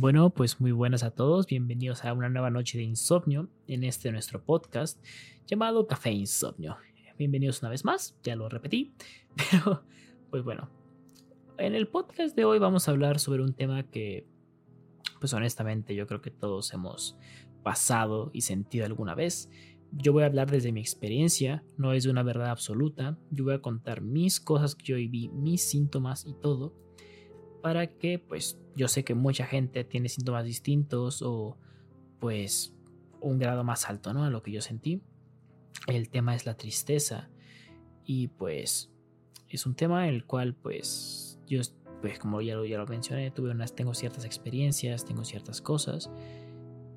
Bueno, pues muy buenas a todos, bienvenidos a una nueva noche de insomnio en este nuestro podcast llamado Café Insomnio. Bienvenidos una vez más, ya lo repetí, pero pues bueno, en el podcast de hoy vamos a hablar sobre un tema que pues honestamente yo creo que todos hemos pasado y sentido alguna vez. Yo voy a hablar desde mi experiencia, no es de una verdad absoluta, yo voy a contar mis cosas que yo viví, mis síntomas y todo para que pues yo sé que mucha gente tiene síntomas distintos o pues un grado más alto, ¿no? A lo que yo sentí. El tema es la tristeza y pues es un tema el cual pues yo pues como ya lo, ya lo mencioné, tuve unas tengo ciertas experiencias, tengo ciertas cosas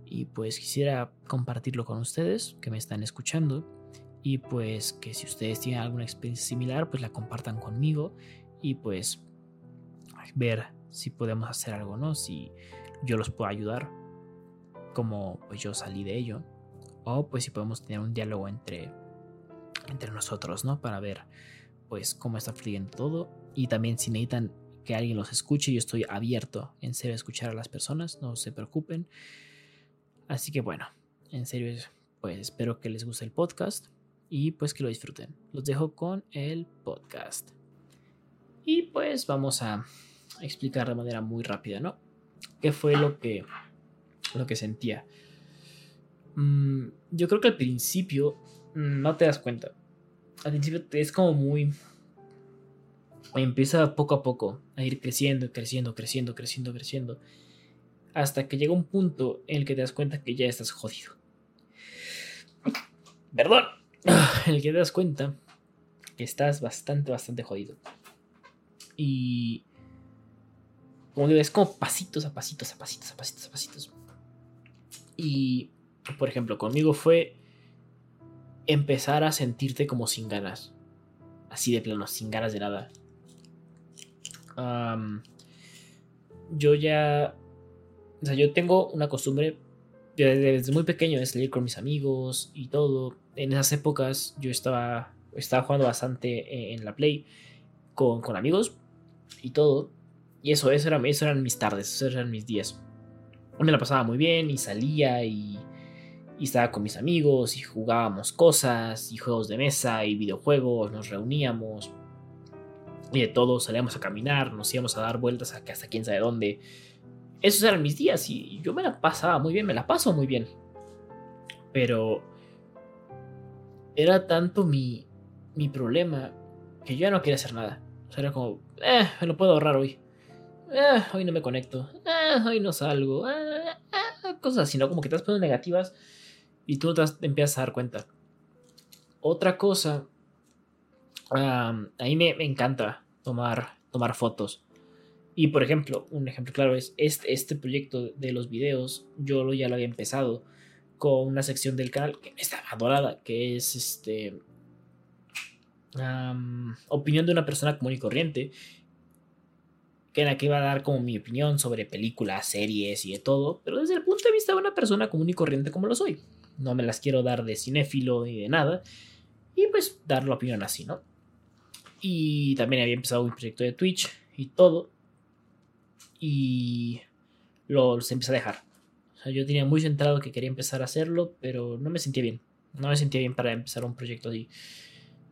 y pues quisiera compartirlo con ustedes que me están escuchando y pues que si ustedes tienen alguna experiencia similar pues la compartan conmigo y pues ver si podemos hacer algo, ¿no? Si yo los puedo ayudar, como pues yo salí de ello, o pues si podemos tener un diálogo entre, entre nosotros, ¿no? Para ver pues cómo está fluyendo todo y también si necesitan que alguien los escuche, yo estoy abierto en serio a escuchar a las personas, no se preocupen. Así que bueno, en serio, pues espero que les guste el podcast y pues que lo disfruten. Los dejo con el podcast. Y pues vamos a explicar de manera muy rápida, ¿no? ¿Qué fue lo que, lo que sentía? Mm, yo creo que al principio mm, no te das cuenta. Al principio es como muy... Empieza poco a poco a ir creciendo, creciendo, creciendo, creciendo, creciendo. Hasta que llega un punto en el que te das cuenta que ya estás jodido. Perdón. En el que te das cuenta que estás bastante, bastante jodido. Y como como pasitos a pasitos, a pasitos, a pasitos, a pasitos. Y, por ejemplo, conmigo fue empezar a sentirte como sin ganas. Así de plano, sin ganas de nada. yo ya... O sea, yo tengo una costumbre desde muy pequeño de salir con mis amigos y todo. En esas épocas yo estaba, estaba jugando bastante en la Play con, con amigos y todo. Y eso, eso, era, eran mis tardes, eso eran mis días. Me la pasaba muy bien y salía y, y estaba con mis amigos y jugábamos cosas y juegos de mesa y videojuegos, nos reuníamos y de todo, salíamos a caminar, nos íbamos a dar vueltas hasta quién sabe dónde. Esos eran mis días y yo me la pasaba muy bien, me la paso muy bien. Pero era tanto mi, mi problema que yo ya no quería hacer nada. O sea, era como, eh, me lo puedo ahorrar hoy. Eh, hoy no me conecto, eh, hoy no salgo, eh, cosas así, ¿no? Como que te vas poniendo negativas y tú te, empiezas a dar cuenta. Otra cosa, a mí me, encanta tomar, tomar fotos. Y por ejemplo, un ejemplo claro es este, este proyecto de los videos, yo lo, ya lo había empezado con una sección del canal que está adorada, que es este opinión de una persona común y corriente que era que iba a dar como mi opinión sobre películas, series y de todo, pero desde el punto de vista de una persona común y corriente como lo soy. No me las quiero dar de cinéfilo ni de nada, y pues dar la opinión así, ¿no? Y también había empezado un proyecto de Twitch y todo, y lo, los empecé a dejar. O sea, yo tenía muy centrado que quería empezar a hacerlo, pero no me sentía bien. No me sentía bien para empezar un proyecto así.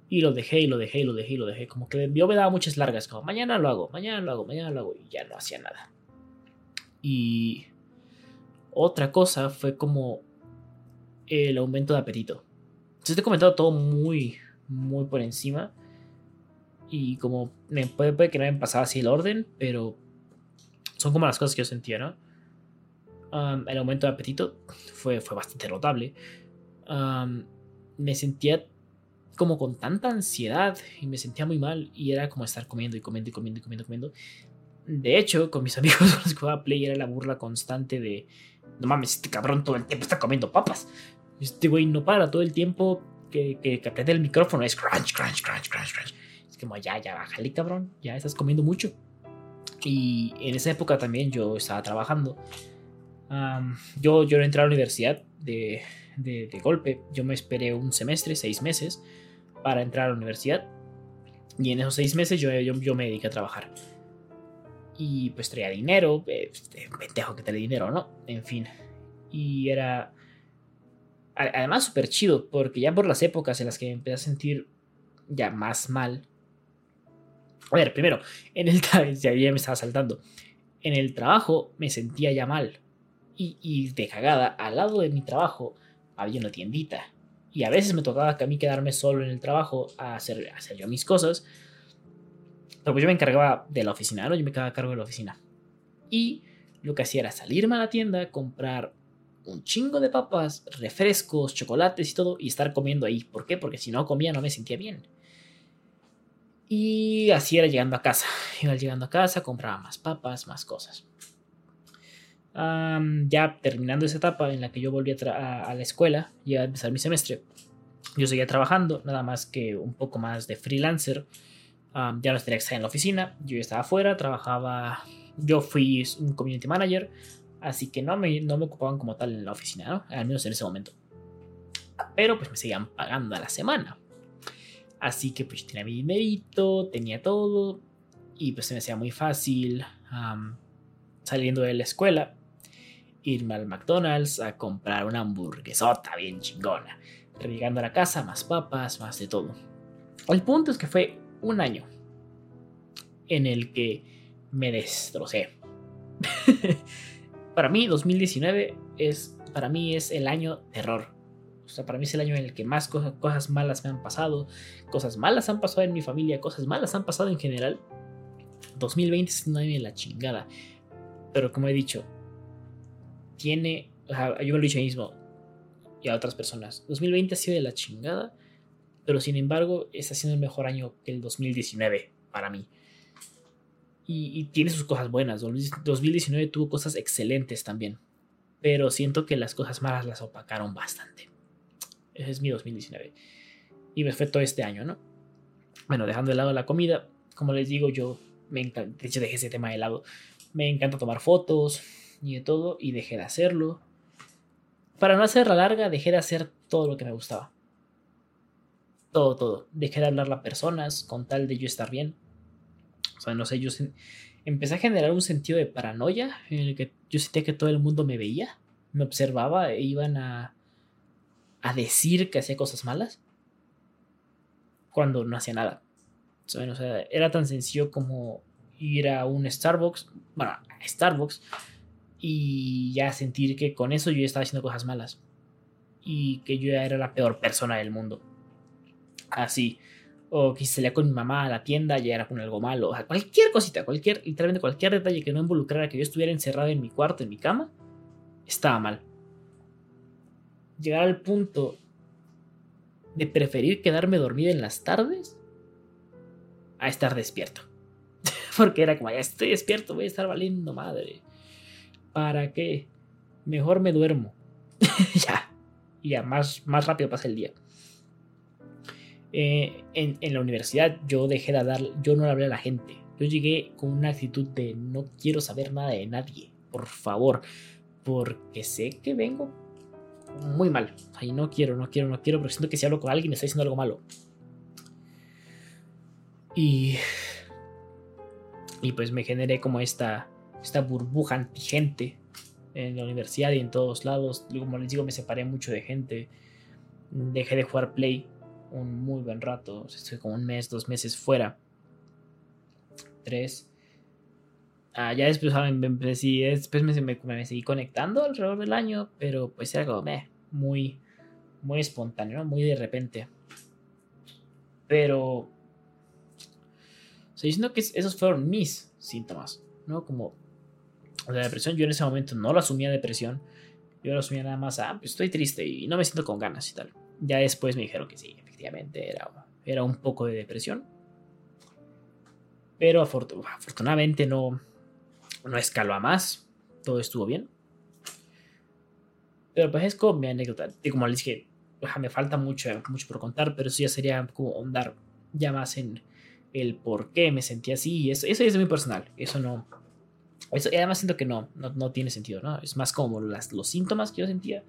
Y lo dejé y lo dejé y lo dejé y lo dejé. Como que yo me daba muchas largas, como mañana lo hago, mañana lo hago, mañana lo hago. Y ya no hacía nada. Y otra cosa fue como el aumento de apetito. Se te comentado todo muy, muy por encima. Y como me puede, que no me pasaba así el orden, pero son como las cosas que yo sentía, ¿no? el aumento de apetito fue, fue bastante notable. me sentía como con tanta ansiedad y me sentía muy mal y era como estar comiendo y comiendo y comiendo y comiendo comiendo. De hecho, con mis amigos con los que jugaba Play era la burla constante de, no mames, este cabrón todo el tiempo está comiendo papas. Este güey no para todo el tiempo que, que, apriete el micrófono, es crunch, crunch, crunch, crunch, crunch. Es como, ya, ya, bájale, cabrón, ya estás comiendo mucho. Y en esa época también yo estaba trabajando. yo, yo entré a la universidad de, de, de, golpe. Yo me esperé un semestre, seis meses, para entrar a la universidad. Y en esos seis meses yo, yo, me dediqué a trabajar. y pues traía dinero, eh, este, pendejo que trae dinero, ¿no? En fin. Y era además súper chido, porque ya por las épocas en las que me empecé a sentir ya más mal. A ver, primero, en el ya, ya me estaba saltando. En el trabajo me sentía ya mal. Y, y de cagada, al lado de mi trabajo había una tiendita. Y a veces me tocaba a mí quedarme solo en el trabajo a hacer, a yo mis cosas. Pero pues yo me encargaba de la oficina, ¿no? Yo me quedaba a cargo de la oficina. Y lo que hacía era salirme a la tienda, comprar un chingo de papas, refrescos, chocolates y todo, y estar comiendo ahí. ¿Por qué? Porque si no comía no me sentía bien. Y así era llegando a casa. Iba llegando a casa, compraba más papas, más cosas. Ya terminando esa etapa en la que yo volví a, la escuela y a empezar mi semestre, yo seguía trabajando, nada más que un poco más de freelancer. ya no tenía que estar en la oficina, yo estaba afuera, trabajaba. Yo fui un community manager, Así que no me, no me ocupaban como tal en la oficina, ¿no? Al menos en ese momento. Pero pues me seguían pagando a la semana. Así que pues tenía mi dinerito, tenía todo. Y pues se me hacía muy fácil saliendo de la escuela irme al McDonald's a comprar una hamburguesota bien chingona. Llegando a la casa, más papas, más de todo. El punto es que fue un año en el que me destrocé. para mí 2019 es, para mí es el año terror. O sea, para mí es el año en el que más cosas, malas me han pasado, cosas malas han pasado en mi familia, cosas malas han pasado en general. 2020 es un de la chingada. Pero como he dicho, tiene, o sea, yo me lo he dicho mismo y a otras personas, 2020 ha sido de la chingada, pero sin embargo está siendo el mejor año que el 2019 para mí y, tiene sus cosas buenas. 2019 tuvo cosas excelentes también. Pero siento que las cosas malas las opacaron bastante. Ese es mi 2019. Y me fue todo este año, ¿no? Bueno, dejando de lado la comida, como les digo, yo me encanta, de hecho dejé ese tema de lado. Me encanta tomar fotos y de todo, y dejé de hacerlo. Para no hacer la larga, dejé de hacer todo lo que me gustaba. Todo, todo. Dejé de hablar a personas con tal de yo estar bien. O sea, no sé, yo empecé a generar un sentido de paranoia en el que yo sentía que todo el mundo me veía, me observaba e iban a, a decir que hacía cosas malas cuando no hacía nada. O sea, era tan sencillo como ir a un Starbucks, bueno, a Starbucks, y ya sentir que con eso yo estaba haciendo cosas malas. Y que yo ya era la peor persona del mundo. Así o que salía con mi mamá a la tienda y era con algo malo, o sea, cualquier cosita, cualquier, literalmente cualquier detalle que no involucrara que yo estuviera encerrado en mi cuarto, en mi cama, estaba mal. Llegar al punto de preferir quedarme dormido en las tardes a estar despierto. Porque era como, ya estoy despierto, voy a estar valiendo madre. ¿Para qué? Mejor me duermo. ya. Y ya más, más rápido pasa el día. Eh, en, la universidad yo dejé de dar, yo no le hablé a la gente. Yo llegué con una actitud de no quiero saber nada de nadie, por favor, porque sé que vengo muy mal. Ay, no quiero, no quiero, no quiero, porque siento que si hablo con alguien me está diciendo algo malo. Y, y pues me generé como esta, esta burbuja antigente en la universidad y en todos lados. Como les digo, me separé mucho de gente. Dejé de jugar Play un muy buen rato. Estoy como un mes, dos meses fuera. Tres. Ah, ya después, después me, seguí conectando alrededor del año, pero pues era como muy, muy espontáneo, muy de repente. Pero, estoy diciendo que esos fueron mis síntomas, ¿no? Como la depresión, yo en ese momento no lo asumía depresión, yo lo asumía nada más, ah, pues estoy triste y no me siento con ganas y tal. Ya después me dijeron que sí, efectivamente era, era un poco de depresión. Pero afortunadamente no, no escaló a más. Todo estuvo bien. Pero pues es como mi anécdota. Y como les dije, me falta mucho, mucho por contar, pero eso ya sería como ahondar ya más en el por qué me sentía así. Eso, eso es muy personal. Eso no. Además siento que no, no, tiene sentido, ¿no? Es más como las, los síntomas que yo sentía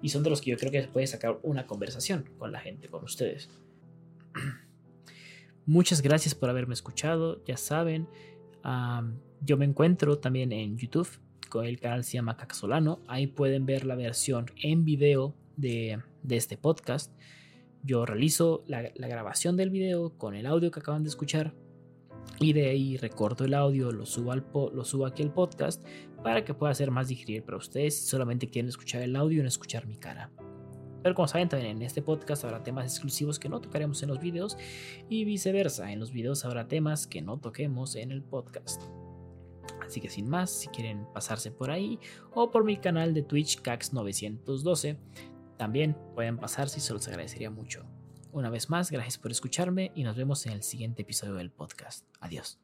y son de los que yo creo que se puede sacar una conversación con la gente, con ustedes. Muchas gracias por haberme escuchado, ya saben, Yo me encuentro también en YouTube, con el canal se llama Caxolano. Ahí pueden ver la versión en video de, este podcast. Yo realizo la, grabación del video con el audio que acaban de escuchar y de ahí recorto el audio, lo subo, al lo subo aquí al podcast para que pueda ser más digerible para ustedes si solamente quieren escuchar el audio y no escuchar mi cara. Pero como saben, también en este podcast habrá temas exclusivos que no tocaremos en los videos y viceversa. En los videos habrá temas que no toquemos en el podcast. Así que sin más, si quieren pasarse por ahí o por mi canal de Twitch Cax912, también pueden pasarse y se los agradecería mucho. Una vez más, gracias por escucharme y nos vemos en el siguiente episodio del podcast. Adiós.